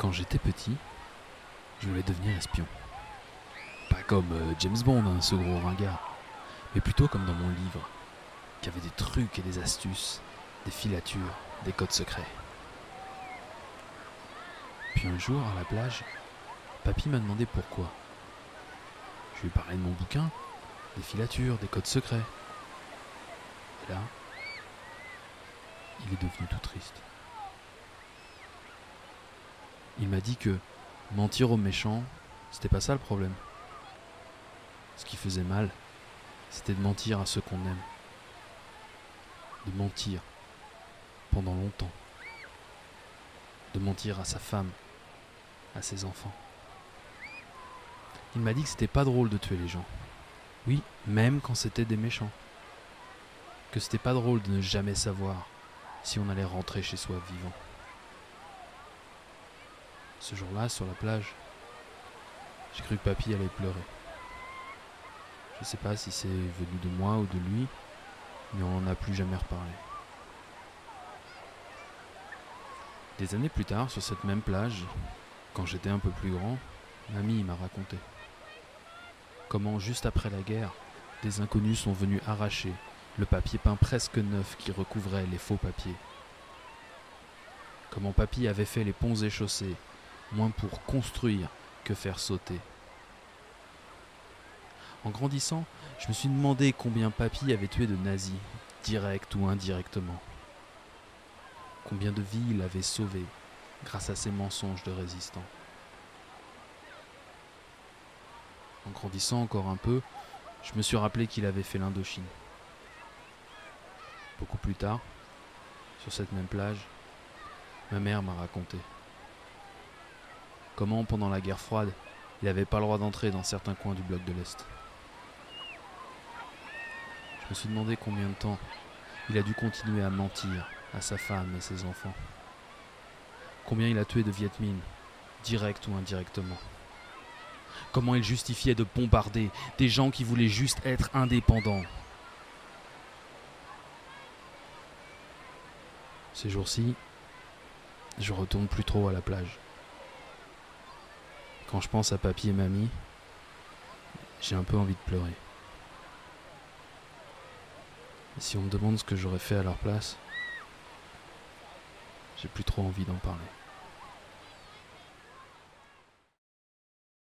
Quand j'étais petit, je voulais devenir espion. Pas comme euh, James Bond, hein, ce gros ringard, mais plutôt comme dans mon livre, qui avait des trucs et des astuces, des filatures, des codes secrets. Puis un jour, à la plage, papy m'a demandé pourquoi. Je lui ai parlé de mon bouquin, des filatures, des codes secrets. Et là, il est devenu tout triste. Il m'a dit que mentir aux méchants, c'était pas ça le problème. Ce qui faisait mal, c'était de mentir à ceux qu'on aime. De mentir pendant longtemps. De mentir à sa femme, à ses enfants. Il m'a dit que c'était pas drôle de tuer les gens. Oui, même quand c'était des méchants. Que c'était pas drôle de ne jamais savoir si on allait rentrer chez soi vivant. Ce jour-là, sur la plage, j'ai cru que papy allait pleurer. Je sais pas si c'est venu de moi ou de lui, mais on n'en a plus jamais reparlé. Des années plus tard, sur cette même plage, quand j'étais un peu plus grand, mamie m'a raconté comment, juste après la guerre, des inconnus sont venus arracher le papier peint presque neuf qui recouvrait les faux papiers. Comment papy avait fait les ponts et chaussées, moins pour construire que faire sauter. En grandissant, je me suis demandé combien papy avait tué de nazis, direct ou indirectement. Combien de vies il avait sauvées grâce à ses mensonges de résistants. En grandissant encore un peu, je me suis rappelé qu'il avait fait l'Indochine. Beaucoup plus tard, sur cette même plage, ma mère m'a raconté comment, pendant la guerre froide, il n'avait pas le droit d'entrer dans certains coins du bloc de l'Est. Je me suis demandé combien de temps il a dû continuer à mentir à sa femme et ses enfants. Combien il a tué de Viet Minh, direct ou indirectement. Comment il justifiait de bombarder des gens qui voulaient juste être indépendants. Ces jours-ci, je retourne plus trop à la plage. Quand je pense à papy et mamie, j'ai un peu envie de pleurer. Si on me demande ce que j'aurais fait à leur place, j'ai plus trop envie d'en parler.